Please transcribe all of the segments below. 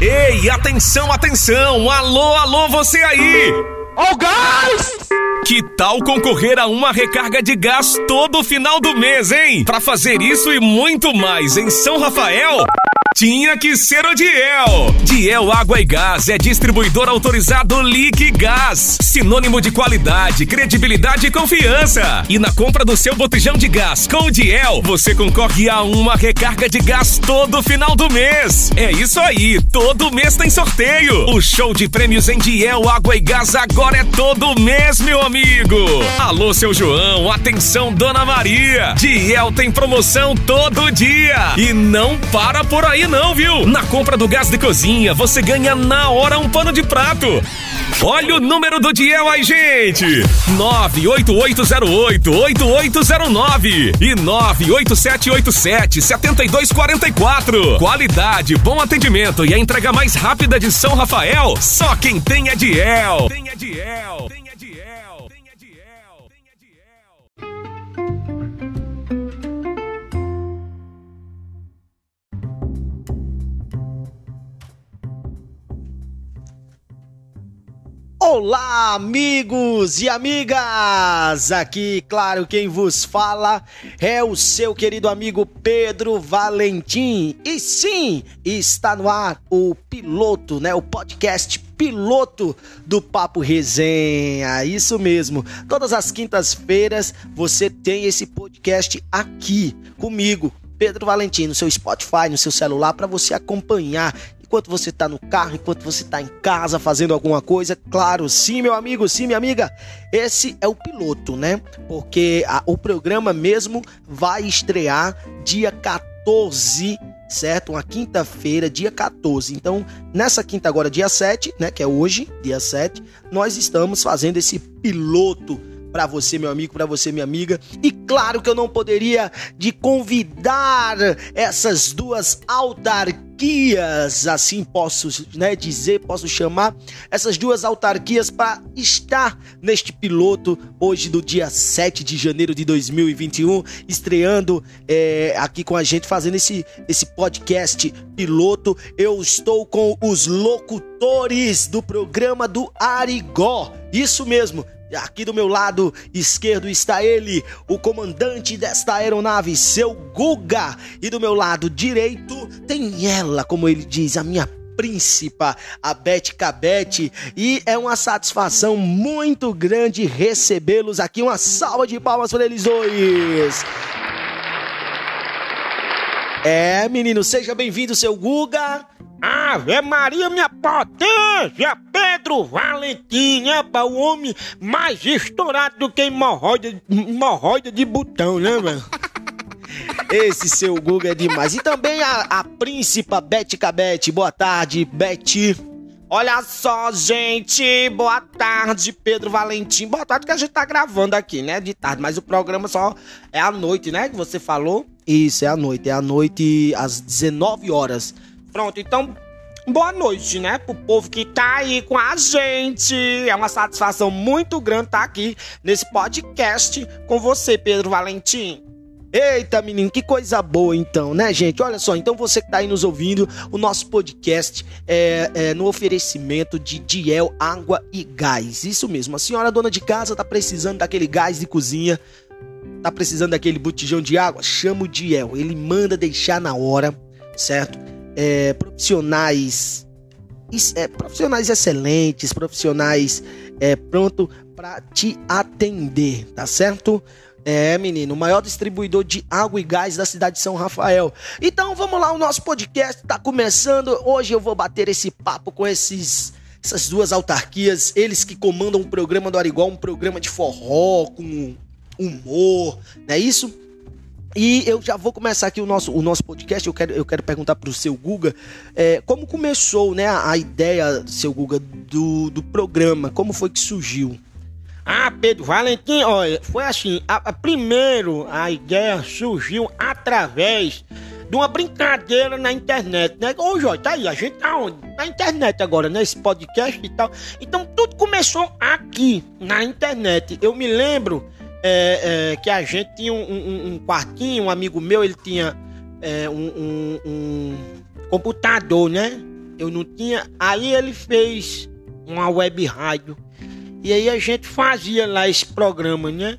Ei, atenção, atenção! Alô, alô, você aí! Ó o gás! Que tal concorrer a uma recarga de gás todo final do mês, hein? Para fazer isso e muito mais em São Rafael, tinha que ser o Diel. Diel Água e Gás é distribuidor autorizado Liquigás, sinônimo de qualidade, credibilidade e confiança. E na compra do seu botijão de gás com o Diel, você concorre a uma recarga de gás todo final do mês. É isso aí, todo mês tem sorteio. O show de prêmios em Diel Água e Gás agora é todo mês, meu amigo. Alô, seu João, atenção, Dona Maria. Diel tem promoção todo dia. E não para por aí não, viu? Na compra do gás de cozinha, você ganha na hora um pano de prato. Olha o número do Diel aí, gente! 98808-8809 e 98787-7244. Qualidade, bom atendimento e a entrega mais rápida de São Rafael, só quem tem é Diel. Tem é Diel. Olá, amigos e amigas! Aqui, claro, quem vos fala é o seu querido amigo Pedro Valentim. E sim, está no ar o piloto, né? O podcast piloto do Papo Resenha. Isso mesmo. Todas as quintas-feiras você tem esse podcast aqui comigo. Pedro Valentim, no seu Spotify, no seu celular, para você acompanhar enquanto você está no carro, enquanto você está em casa fazendo alguma coisa. Claro, sim, meu amigo, sim, minha amiga. Esse é o piloto, né? Porque a, o programa mesmo vai estrear dia 14 certo? Uma quinta-feira, dia 14. Então, nessa quinta agora, dia 7, né, que é hoje, dia 7, nós estamos fazendo esse piloto para você, meu amigo, para você, minha amiga. E claro que eu não poderia de convidar essas duas autarquias, assim posso né, dizer, posso chamar, essas duas autarquias para estar neste piloto hoje do dia 7 de janeiro de 2021, estreando é, aqui com a gente, fazendo esse, esse podcast piloto. Eu estou com os locutores do programa do Arigó. Isso mesmo, Aqui do meu lado esquerdo está ele, o comandante desta aeronave, seu Guga. E do meu lado direito tem ela, como ele diz, a minha príncipa, a Bete Cabete. E é uma satisfação muito grande recebê-los aqui. Uma salva de palmas para eles dois. É, menino, seja bem-vindo, seu Guga. Ave Maria, minha potência! Pedro Valentim, é para o homem mais estourado do que hemorroida, hemorroida de botão, né, velho? Esse seu Guga é demais. E também a, a príncipa Bete Cabete. Boa tarde, Bete. Olha só, gente. Boa tarde, Pedro Valentim. Boa tarde que a gente tá gravando aqui, né? De tarde, mas o programa só é à noite, né? Que você falou. Isso, é à noite. É à noite às 19 horas. Pronto, então, boa noite, né? Pro povo que tá aí com a gente. É uma satisfação muito grande estar aqui nesse podcast com você, Pedro Valentim. Eita, menino, que coisa boa então, né, gente? Olha só, então você que tá aí nos ouvindo, o nosso podcast é, é no oferecimento de Diel Água e Gás. Isso mesmo, a senhora dona de casa tá precisando daquele gás de cozinha, tá precisando daquele botijão de água? Chama o Diel, ele manda deixar na hora, certo? É, profissionais é, profissionais excelentes, profissionais é, pronto para te atender, tá certo? É, menino, o maior distribuidor de água e gás da cidade de São Rafael. Então vamos lá, o nosso podcast tá começando. Hoje eu vou bater esse papo com esses essas duas autarquias, eles que comandam o programa do Arigó, um programa de forró, com humor, é isso? E eu já vou começar aqui o nosso, o nosso podcast. Eu quero, eu quero perguntar para o seu Guga é, como começou né, a, ideia, seu Guga, do, do programa, como foi que surgiu? Ah, Pedro Valentim, olha, foi assim, a, a, primeiro a ideia surgiu através de uma brincadeira na internet, né? Ô, Jorge, tá aí, a gente tá onde? Na internet agora, né? Esse podcast e tal. Então, tudo começou aqui, na internet. Eu me lembro é, é, que a gente tinha um, um, um, quartinho, um amigo meu, ele tinha é, um, um computador, né? eu não tinha. Aí ele fez uma web rádio. E aí a gente fazia lá esse programa, né?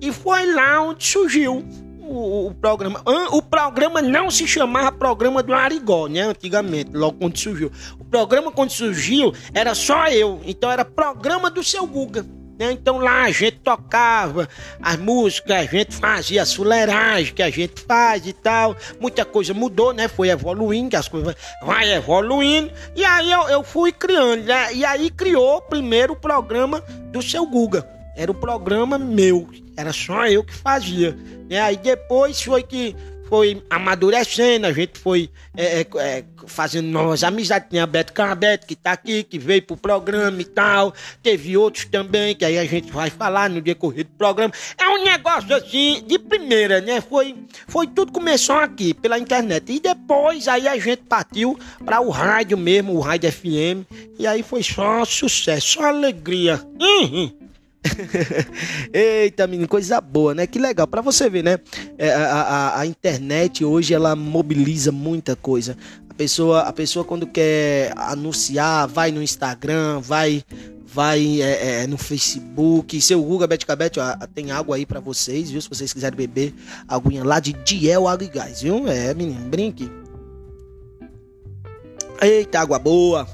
E foi lá onde surgiu o, o, programa. O programa não se chamava Programa do Arigó, né? Antigamente, logo quando surgiu. O programa, quando surgiu, era só eu. Então era Programa do Seu Guga. Então lá a gente tocava as músicas, a gente fazia as fuleiragens que a gente faz e tal. Muita coisa mudou, né? Foi evoluindo, as coisas vai evoluindo. E aí eu, eu fui criando, né? E aí criou primeiro o programa do seu Guga. Era o programa meu, era só eu que fazia. Né? Aí depois foi que foi amadurecendo, a gente foi é, é, é, fazendo novas amizades. Tinha Beto Carbeto, que tá aqui, que veio pro programa e tal. Teve outros também, que aí a gente vai falar no decorrer do programa. É um negócio assim, de primeira, né? Foi, foi tudo começou aqui, pela internet. E depois aí a gente partiu para o rádio mesmo, o rádio FM. E aí foi só sucesso, só alegria. Uhum. Eita, menino, coisa boa, né? Que legal. Para você ver, né? É, a, a, a, internet hoje ela mobiliza muita coisa. A pessoa, a pessoa quando quer anunciar, vai no Instagram, vai vai é, é, no Facebook. Seu Guga ó, tem água aí para vocês, viu? Se vocês quiserem beber aguinha lá de Diel Água e Gás, viu? É, menino, brinque. Eita, água boa.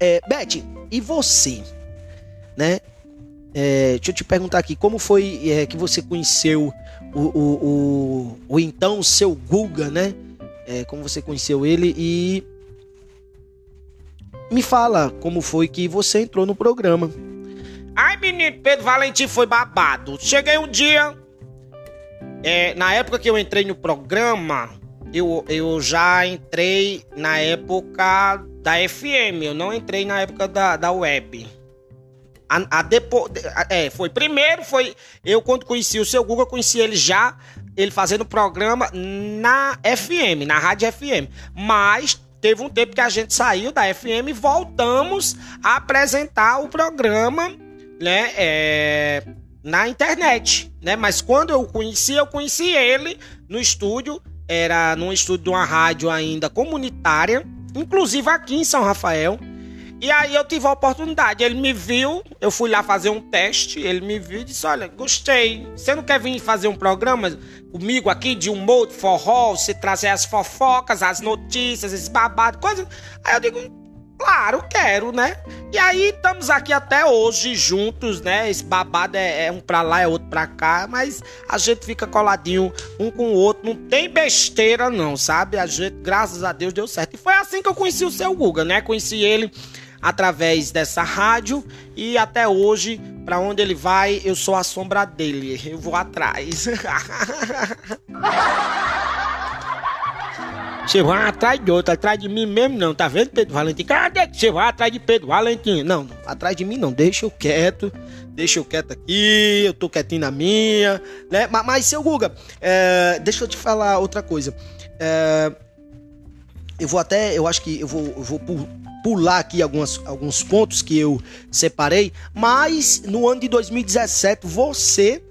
É, Bete, e você? Né? É, deixa eu te perguntar aqui, como foi é, que você conheceu o, o, o, o, então seu Guga, né? É, como você conheceu ele e me fala como foi que você entrou no programa. Ai, menino, Pedro Valentim foi babado. Cheguei um dia, é, na época que eu entrei no programa, eu, eu já entrei na época da FM, eu não entrei na época da, da web. A, a é, foi primeiro, foi. Eu, quando conheci o seu Google, conheci ele já, ele fazendo programa na FM, na Rádio FM. Mas teve um tempo que a gente saiu da FM e voltamos a apresentar o programa, né? É, na internet, né? Mas quando eu conheci, eu conheci ele no estúdio, era num estúdio de uma rádio ainda comunitária, inclusive aqui em São Rafael. E aí eu tive a oportunidade. Ele me viu, eu fui lá fazer um teste. Ele me viu e disse: Olha, gostei. Você não quer vir fazer um programa comigo aqui de humor, de forró? Você trazer as fofocas, as notícias, esse babado, coisa. Aí eu digo. Claro, quero, né? E aí estamos aqui até hoje juntos, né? Esse babado é, é, um pra lá, é outro pra cá, mas a gente fica coladinho um com o outro, não tem besteira não, sabe? A gente, graças a Deus, deu certo. E foi assim que eu conheci o seu Guga, né? Conheci ele através dessa rádio e até hoje, para onde ele vai, eu sou a sombra dele. Eu vou atrás. Você vai atrás de outro, atrás de mim mesmo não, tá vendo, Pedro Valentim? Cadê que você vai atrás de Pedro Valentim? Não, não, atrás de mim não, deixa eu quieto, deixa eu quieto aqui, eu tô quietinho na minha, né? Mas, mas seu Guga, é, deixa eu te falar outra coisa. É, eu vou até, eu acho que eu vou, eu vou pular aqui algumas, alguns pontos que eu separei, mas no ano de 2017 você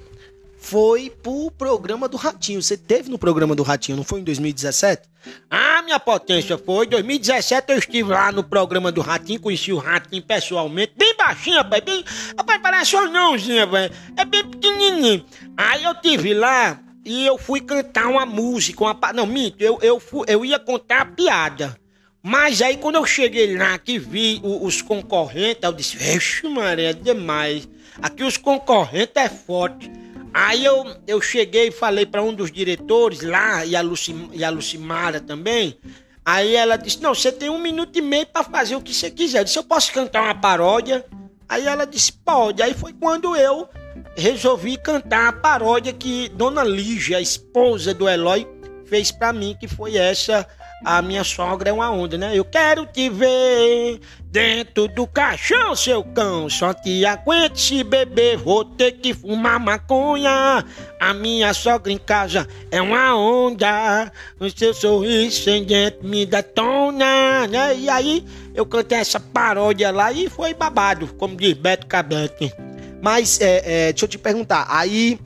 foi pro programa do Ratinho. Você teve no programa do Ratinho, não foi em 2017? Ah, minha potência, foi. Em 2017 eu estive lá no programa do Ratinho, conheci o Ratinho pessoalmente, bem baixinho, rapaz, bem... Rapaz, parece um anãozinho, rapaz. É bem pequenininho. Aí eu tive lá e eu fui cantar uma música, uma... Não, minto, eu, eu, fui, eu ia contar a piada. Mas aí quando eu cheguei lá que vi os concorrentes, eu disse, vixe Maria, é demais. Aqui os concorrentes é forte. Aí eu, eu cheguei e falei para um dos diretores lá, e a, Lucim, e a Lucimara também. Aí ela disse, não, você tem um minuto e meio para fazer o que você quiser. Eu disse, eu posso cantar uma paródia? Aí ela disse, pode. Aí foi quando eu resolvi cantar a paródia que Dona Lígia, a esposa do Eloy, fez para mim, que foi essa a minha sogra é uma onda, né? Eu quero te ver dentro do caixão, seu cão. Só te aguento se beber, vou ter que fumar maconha. A minha sogra em casa é uma onda. O seu sorriso sem dente me detona, né? E aí eu cantei essa paródia lá e foi babado, como diz Beto Cabete. Mas, é, é, deixa eu te perguntar, aí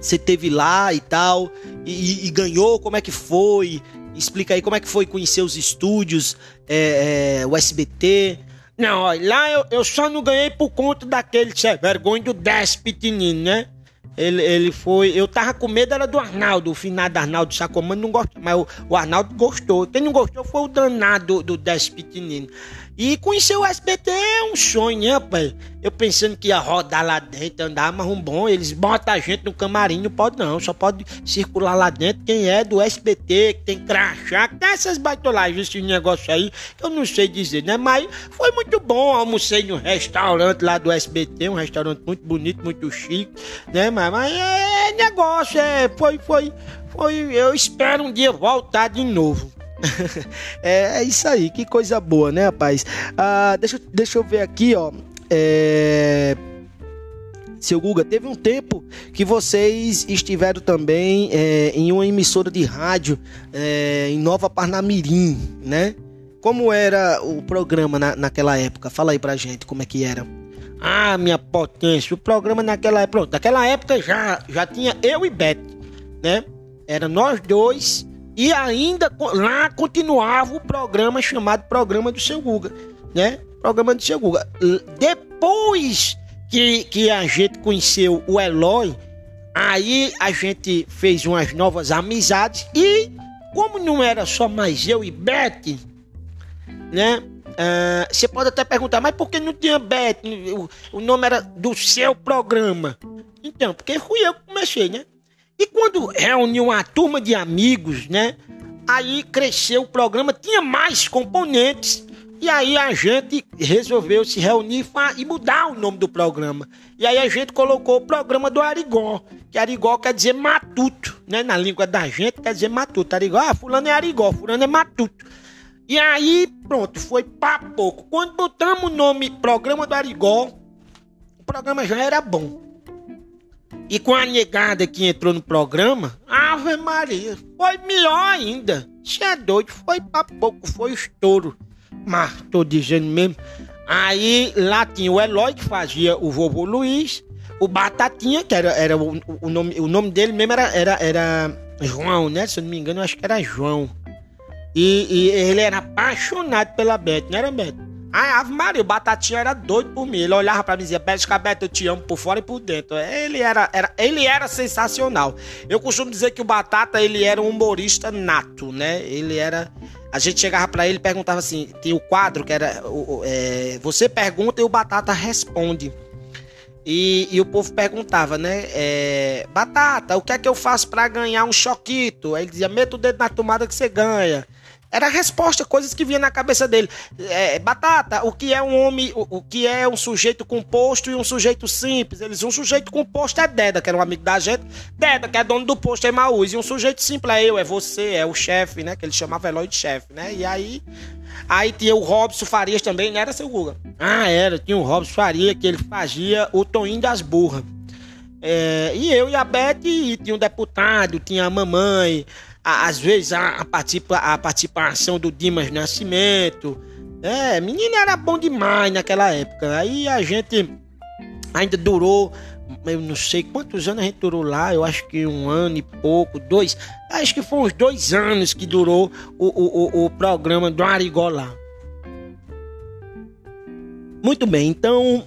você teve lá e tal, e, e ganhou, como é que foi? Explica aí como é que foi conhecer os estúdios, é, é, o SBT. Não, olha, lá eu, eu só não ganhei por conta daquele sem vergonha do Despitininho, né? Ele, ele foi. Eu tava com medo, era do Arnaldo, o finado Arnaldo Sacomano não gostou, mas o, o, Arnaldo gostou. Quem não gostou foi o danado do, do Despitininho. E conhecer o SBT é um sonho, né, pai? Eu pensando que ia rodar lá dentro, andar, mas um bom, eles botam a gente no camarim, não pode não, só pode circular lá dentro quem é do SBT, que tem crachá, que tem essas baitolagens, esse negócio aí, que eu não sei dizer, né? Mas foi muito bom, almocei no restaurante lá do SBT, um restaurante muito bonito, muito chique, né? Mas, mas é negócio, é, foi, foi, foi, eu espero um dia voltar de novo. É, é, isso aí, que coisa boa, né, rapaz? Ah, deixa, deixa eu ver aqui, ó. É... Seu Guga, teve um tempo que vocês estiveram também é, em uma emissora de rádio é, em Nova Parnamirim, né? Como era o programa na, naquela época? Fala aí pra gente como é que era. Ah, minha potência, o programa naquela época, pronto, naquela época já, já tinha eu e Beth, né? Era nós dois e ainda lá continuava o programa chamado Programa do Seu Guga, né? Programa do Seu Guga. Depois que, que a gente conheceu o Eloy, aí a gente fez umas novas amizades e como não era só mais eu e Beth, né? Uh, você pode até perguntar, mas por que não tinha Beth? O, o nome era do seu programa. Então, porque fui eu que comecei, né? E quando reuniu uma turma de amigos, né? Aí cresceu o programa, tinha mais componentes. E aí a gente resolveu se reunir e mudar o nome do programa. E aí a gente colocou o programa do Arigó, que Arigó quer dizer matuto, né? Na língua da gente quer dizer matuto. Arigó, ah, fulano é Arigó, fulano é matuto. E aí, pronto, foi pra pouco. Quando botamos o nome Programa do Arigó, o programa já era bom. E com a negada que entrou no programa, Ave Maria, foi melhor ainda. Você é doido, foi pra pouco, foi estouro. Mas tô dizendo mesmo. Aí lá tinha o Eloy que fazia o vovô Luiz, o Batatinha, que era, era o, o, nome, o nome dele mesmo era, era, era João, né? Se eu não me engano, eu acho que era João. E, e ele era apaixonado pela Beth, não era Beth? Ai, Ave Maria, o Batatinha era doido por mim. Ele olhava pra mim e dizia, Pérez Cabeto, eu te amo por fora e por dentro. Ele era, era, ele era sensacional. Eu costumo dizer que o Batata, ele era um humorista nato, né? Ele era... A gente chegava para ele e perguntava assim, tinha o quadro que era... O, é, você pergunta e o Batata responde. E, e, o povo perguntava, né? É, Batata, o que é que eu faço para ganhar um choquito? Aí ele dizia, meta o dedo na tomada que você ganha. Era a resposta, coisas que vinha na cabeça dele. É, batata, o que é um homem, o, o, que é um sujeito composto e um sujeito simples? Eles, um sujeito composto é Deda, que era um amigo da gente. Deda, que é dono do posto, é Maús. E um sujeito simples é eu, é você, é o chefe, né? Que ele chamava Eloy de chefe, né? E aí, aí tinha o Robson Farias também, não era seu Guga? Ah, era, tinha o Robson Farias, que ele fazia o Toninho das Burras. É, e eu e a Beth, e tinha um deputado, tinha a mamãe, às vezes a, participa, a participação do Dimas Nascimento. É, menino era bom demais naquela época. Aí a gente ainda durou, eu não sei quantos anos a gente durou lá, eu acho que um ano e pouco, dois. Acho que foi uns dois anos que durou o, o, o, o programa do Arigó lá. Muito bem, então.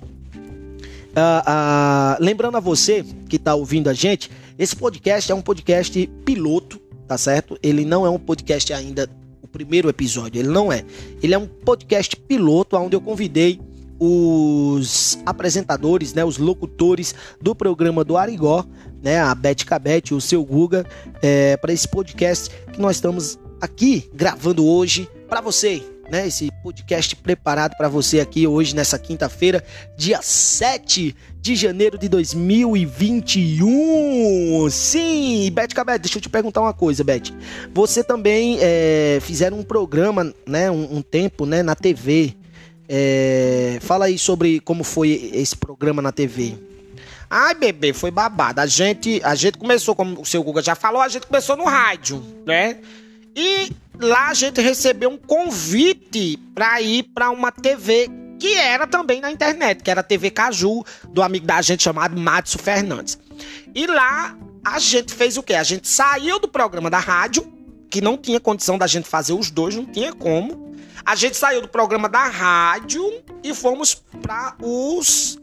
Lembrando a você que está ouvindo a gente, esse podcast é um podcast piloto tá certo? Ele não é um podcast ainda, o primeiro episódio, ele não é. Ele é um podcast piloto onde eu convidei os apresentadores, né, os locutores do programa do Arigó, né, a Beth Cabete, o seu Guga, é, para esse podcast que nós estamos aqui gravando hoje para você, né? Esse podcast preparado para você aqui hoje nessa quinta-feira, dia 7 de janeiro de 2021. Sim, Beth Cabete, deixa eu te perguntar uma coisa, Beth. Você também é, fizeram um programa, né, um, um tempo, né, na TV. É, fala aí sobre como foi esse programa na TV. Ai, bebê, foi babado. A gente, a gente começou, como o seu Guga já falou, a gente começou no rádio, né? E lá a gente recebeu um convite para ir para uma TV que era também na internet, que era a TV Caju, do amigo da gente chamado Márcio Fernandes. E lá a gente fez o quê? A gente saiu do programa da rádio que não tinha condição da gente fazer os dois, não tinha como. A gente saiu do programa da rádio e fomos para os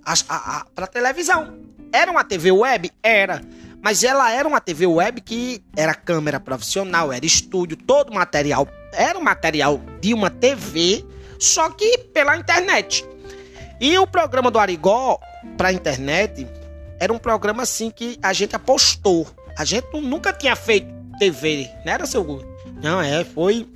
para televisão. Era uma TV web? Era. Mas ela era uma TV web que era câmera profissional, era estúdio, todo material era um material de uma TV, só que pela internet. E o programa do Arigó para internet era um programa assim que a gente apostou. A gente nunca tinha feito TV, não era seu? Não, é, foi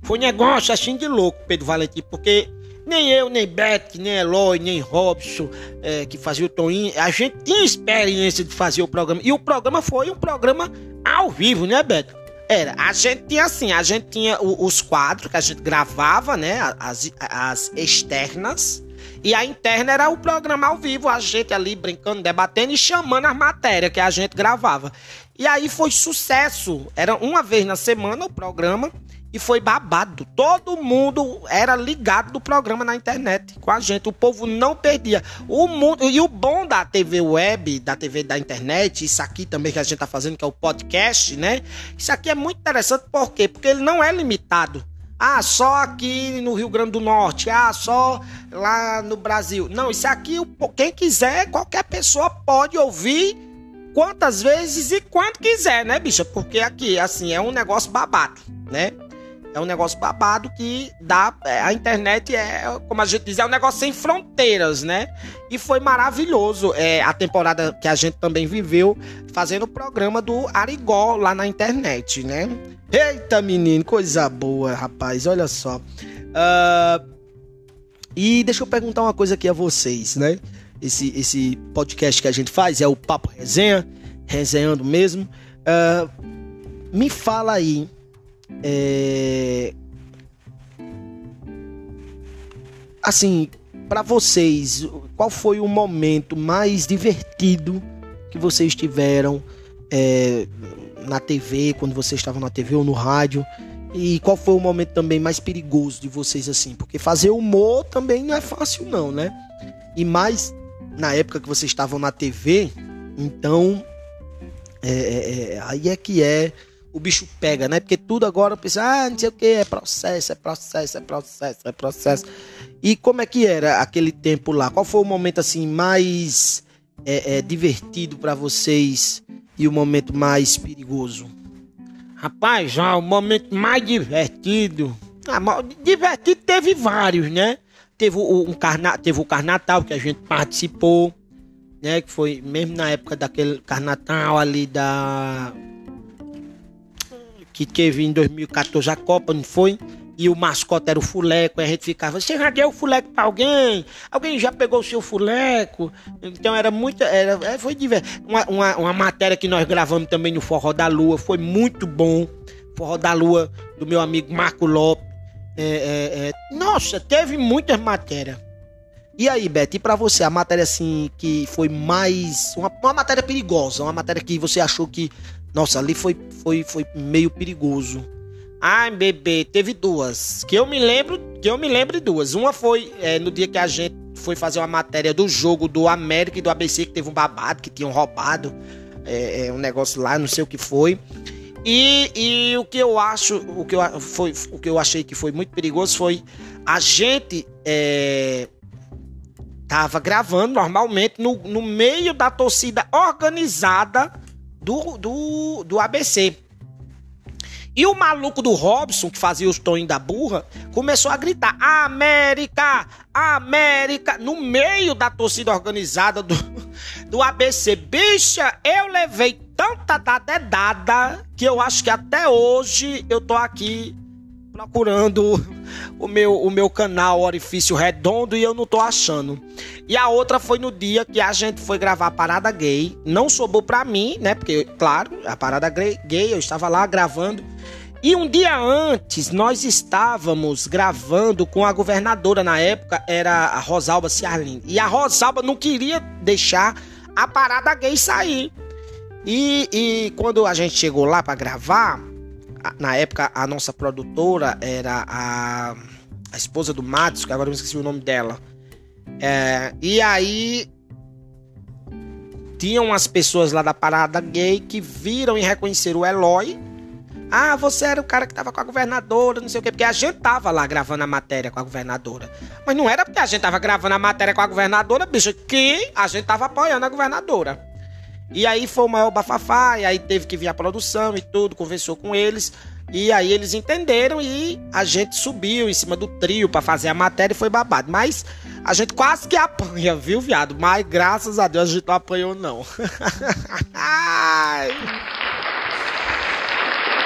foi negócio assim de louco, Pedro Valentim, porque nem eu, nem Beto, nem Eloy, nem Robson, é, que fazia o Toninho, a gente tinha experiência de fazer o programa. E o programa foi um programa ao vivo, né, Beto? Era, a gente tinha assim, a gente tinha os quadros que a gente gravava, né, as, as externas, e a interna era o programa ao vivo, a gente ali brincando, debatendo e chamando as matérias que a gente gravava. E aí foi sucesso, era uma vez na semana o programa, e foi babado. Todo mundo era ligado do programa na internet com a gente. O povo não perdia. O mundo e o bom da TV web, da TV da internet, isso aqui também que a gente tá fazendo que é o podcast, né? Isso aqui é muito interessante por quê? Porque ele não é limitado. Ah, só aqui no Rio Grande do Norte. Ah, só lá no Brasil. Não, isso aqui quem quiser, qualquer pessoa pode ouvir quantas vezes e quando quiser, né, bicha? Porque aqui assim é um negócio babado, né? É um negócio babado que dá. É, a internet é, como a gente diz, é um negócio sem fronteiras, né? E foi maravilhoso é, a temporada que a gente também viveu fazendo o programa do Arigó lá na internet, né? Eita, menino, coisa boa, rapaz, olha só. Uh, e deixa eu perguntar uma coisa aqui a vocês, né? Esse, esse podcast que a gente faz é o Papo Resenha, resenhando mesmo. Uh, me fala aí é... Assim, para vocês, qual foi o momento mais divertido que vocês tiveram é, na TV, quando vocês estavam na TV ou no rádio? E qual foi o momento também mais perigoso de vocês assim? Porque fazer humor também não é fácil não, né? E mais na época que vocês estavam na TV, então é, é, é aí é que é o bicho pega, né? Porque tudo agora pensa, ah, não sei o que, é processo, é processo, é processo, é processo. E como é que era aquele tempo lá? Qual foi o momento assim mais é, é, divertido para vocês e o momento mais perigoso? Rapaz, já o momento mais divertido. Ah, divertido teve vários, né? Teve o, um carna, teve o Carnatal que a gente participou, né? Que foi mesmo na época daquele Carnatal ali da que teve em 2014 a Copa, não foi? E o mascote era o fuleco, e a gente ficava, você já deu o fuleco pra alguém? Alguém já pegou o seu fuleco? Então era muito, era, é, foi divertido. Uma, uma, uma matéria que nós gravamos também no Forró da Lua, foi muito bom. Forró da Lua, do meu amigo Marco Lopes. É, é, é. Nossa, teve muitas matérias. E aí, Beto, e pra você, a matéria assim que foi mais. Uma, uma matéria perigosa, uma matéria que você achou que nossa, ali foi, foi, foi meio perigoso. Ai, bebê, teve duas. Que eu me lembro, que eu me lembro duas. Uma foi é, no dia que a gente foi fazer uma matéria do jogo do América e do ABC, que teve um babado, que tinham roubado é, é, um negócio lá, não sei o que foi. E, e o que eu acho, o que eu, foi, o que eu achei que foi muito perigoso foi a gente é, tava gravando normalmente no, no meio da torcida organizada do, do, do ABC. E o maluco do Robson, que fazia os tons da burra, começou a gritar: América! América! No meio da torcida organizada do, do ABC. Bicha, eu levei tanta dedada que eu acho que até hoje eu tô aqui procurando o meu, o meu canal Orifício Redondo e eu não tô achando. E a outra foi no dia que a gente foi gravar a parada gay. Não sobrou pra mim, né? Porque, claro, a parada gay, eu estava lá gravando. E um dia antes, nós estávamos gravando com a governadora na época, era a Rosalba Ciarline. E a Rosalba não queria deixar a parada gay sair. E, e quando a gente chegou lá para gravar, na época a nossa produtora era a, a esposa do Matos, que agora eu esqueci o nome dela. É, e aí tinham as pessoas lá da parada gay que viram e reconheceram o Eloy Ah, você era o cara que tava com a governadora, não sei o quê, porque a gente tava lá gravando a matéria com a governadora. Mas não era porque a gente tava gravando a matéria com a governadora, bicho, que a gente tava apoiando a governadora. E aí foi o maior bafafá, e aí teve que vir a produção e tudo, conversou com eles. E aí eles entenderam e a gente subiu em cima do trio para fazer a matéria e foi babado. Mas a gente quase que apanha, viu, viado? Mas graças a Deus a gente não apanhou, não.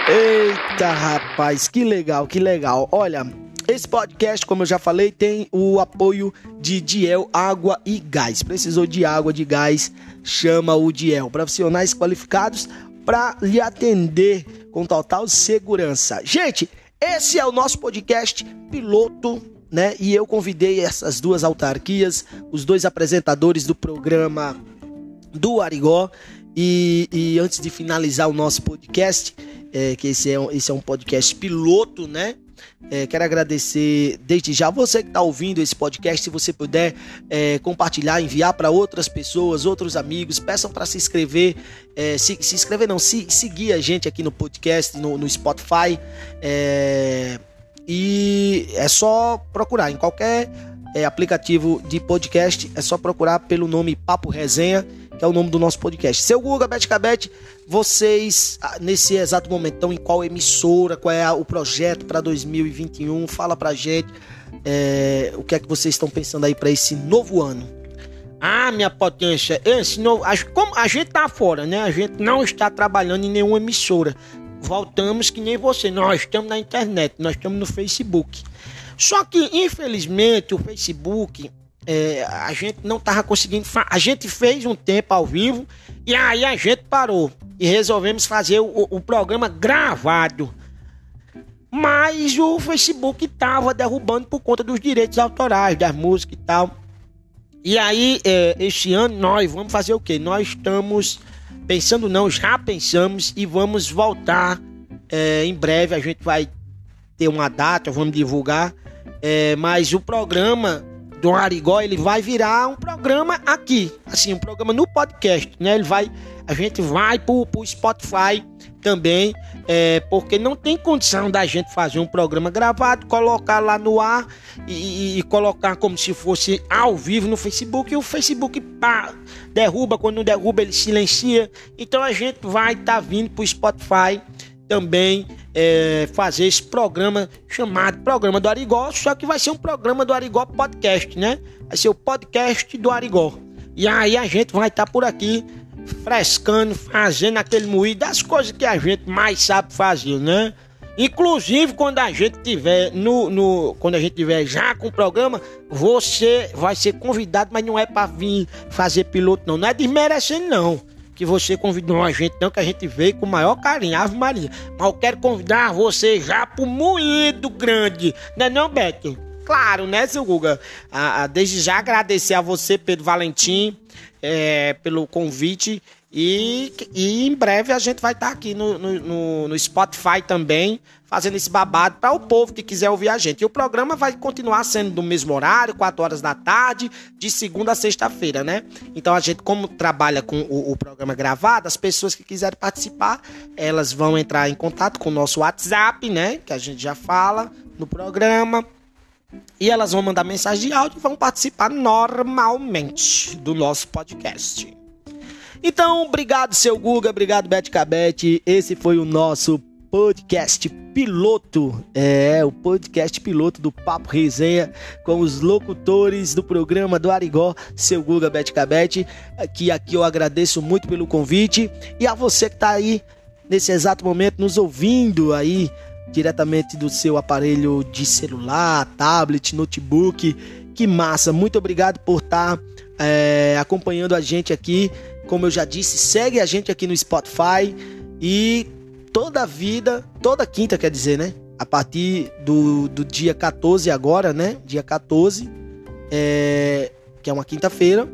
Eita, rapaz, que legal, que legal. Olha, esse podcast, como eu já falei, tem o apoio de Diel Água e Gás. Precisou de água, de gás, chama o Diel. Profissionais qualificados para lhe atender com total segurança. Gente, esse é o nosso podcast piloto, né? E eu convidei essas duas autarquias, os dois apresentadores do programa do Arigó. E, e antes de finalizar o nosso podcast, é, que esse é, esse é um podcast piloto, né? É, quero agradecer desde já você que está ouvindo esse podcast. Se você puder é, compartilhar, enviar para outras pessoas, outros amigos, peçam para se inscrever. É, se, se inscrever, não, se, seguir a gente aqui no podcast, no, no Spotify. É, e é só procurar em qualquer é, aplicativo de podcast, é só procurar pelo nome Papo Resenha é o nome do nosso podcast. Seu Guga, Bete Cabete, vocês, ah, nesse exato momento, estão em qual emissora, qual é o projeto para 2021? Fala pra gente é, o que é que vocês estão pensando aí para esse novo ano. Ah, minha potência, esse novo, como a gente tá fora, né? A gente não está trabalhando em nenhuma emissora. Voltamos que nem você, nós estamos na internet, nós estamos no Facebook. Só que, infelizmente, o Facebook é, a gente não tava conseguindo. A gente fez um tempo ao vivo e aí a gente parou e resolvemos fazer o, o programa gravado. Mas o Facebook tava derrubando por conta dos direitos autorais, das músicas e tal. E aí, é, este ano, nós vamos fazer o quê? Nós estamos pensando, não, já pensamos e vamos voltar é, em breve. A gente vai ter uma data, vamos divulgar. É, mas o programa do Arigó, ele vai virar um programa aqui, assim, um programa no podcast, né? Ele vai, a gente vai pro, pro Spotify também, é, porque não tem condição da gente fazer um programa gravado, colocar lá no ar e, e colocar como se fosse ao vivo no Facebook. E o Facebook pá, derruba, quando não derruba, ele silencia. Então a gente vai estar tá vindo pro Spotify também é, fazer esse programa chamado Programa do Arigó, só que vai ser um programa do Arigó Podcast, né? Vai ser o podcast do Arigó. E aí a gente vai estar tá por aqui frescando, fazendo aquele moído das coisas que a gente mais sabe fazer, né? Inclusive quando a gente tiver no, no quando a gente tiver já com o programa, você vai ser convidado, mas não é para vir fazer piloto não, não é desmerecendo não que você convidou a gente, não, que a gente veio com o maior carinho, Ave Maria. Mas eu quero convidar você já pro Moído Grande, né não, Beck? Claro, né, seu Guga? Ah, desde já agradecer a você, Pedro Valentim, é, pelo convite e, e em breve a gente vai estar tá aqui no, no, no, Spotify também, fazendo esse babado para o povo que quiser ouvir a gente. E o programa vai continuar sendo do mesmo horário, 4 horas da tarde, de segunda a sexta-feira, né? Então a gente, como trabalha com o, o, programa gravado, as pessoas que quiserem participar, elas vão entrar em contato com o nosso WhatsApp, né? Que a gente já fala no programa. E elas vão mandar mensagem de áudio e vão participar normalmente do nosso podcast. Então, obrigado, seu Guga, obrigado, Bete Cabete. Esse foi o nosso podcast piloto. É, o podcast piloto do Papo Resenha com os locutores do programa do Arigó, seu Guga Bete Cabete. Que aqui eu agradeço muito pelo convite. E a você que está aí nesse exato momento nos ouvindo aí diretamente do seu aparelho de celular, tablet, notebook. Que massa! Muito obrigado por estar tá, é, acompanhando a gente aqui como eu já disse, segue a gente aqui no Spotify e toda vida, toda quinta quer dizer, né? A partir do, do dia 14 agora, né? Dia 14, é, que é uma quinta-feira,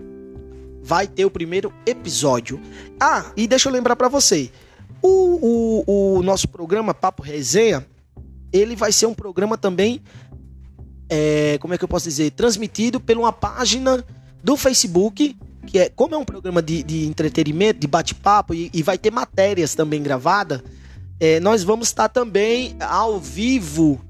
vai ter o primeiro episódio. Ah, e deixa eu lembrar para você, o, o, o, nosso programa Papo Resenha, ele vai ser um programa também, é, como é que eu posso dizer, transmitido por uma página do Facebook que é como é um programa de, de entretenimento, de bate-papo e, e, vai ter matérias também gravadas, é, nós vamos estar também ao vivo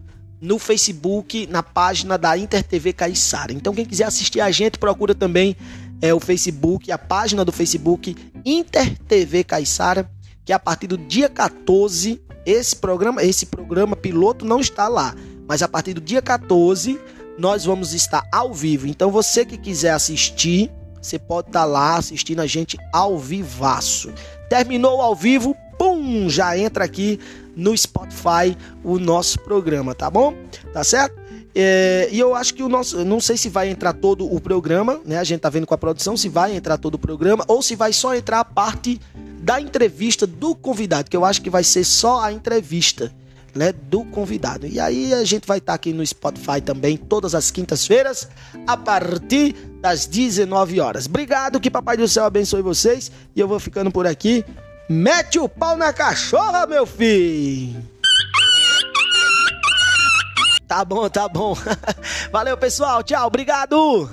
no Facebook, na página da InterTV Caiçara. Então, quem quiser assistir a gente, procura também é, o Facebook, a página do Facebook InterTV Caiçara, que a partir do dia 14, esse programa, esse programa piloto não está lá, mas a partir do dia 14 nós vamos estar ao vivo. Então, você que quiser assistir, você pode estar lá assistindo a gente ao vivaço. Terminou ao vivo, pum, já entra aqui no Spotify o nosso programa, tá bom? Tá certo? É, e eu acho que o nosso. Não sei se vai entrar todo o programa, né? A gente tá vendo com a produção se vai entrar todo o programa ou se vai só entrar a parte da entrevista do convidado, que eu acho que vai ser só a entrevista. Né, do convidado. E aí a gente vai estar tá aqui no Spotify também todas as quintas-feiras a partir das 19 horas. Obrigado, que papai do céu abençoe vocês e eu vou ficando por aqui. Mete o pau na cachorra, meu filho! Tá bom, tá bom. Valeu, pessoal. Tchau, obrigado.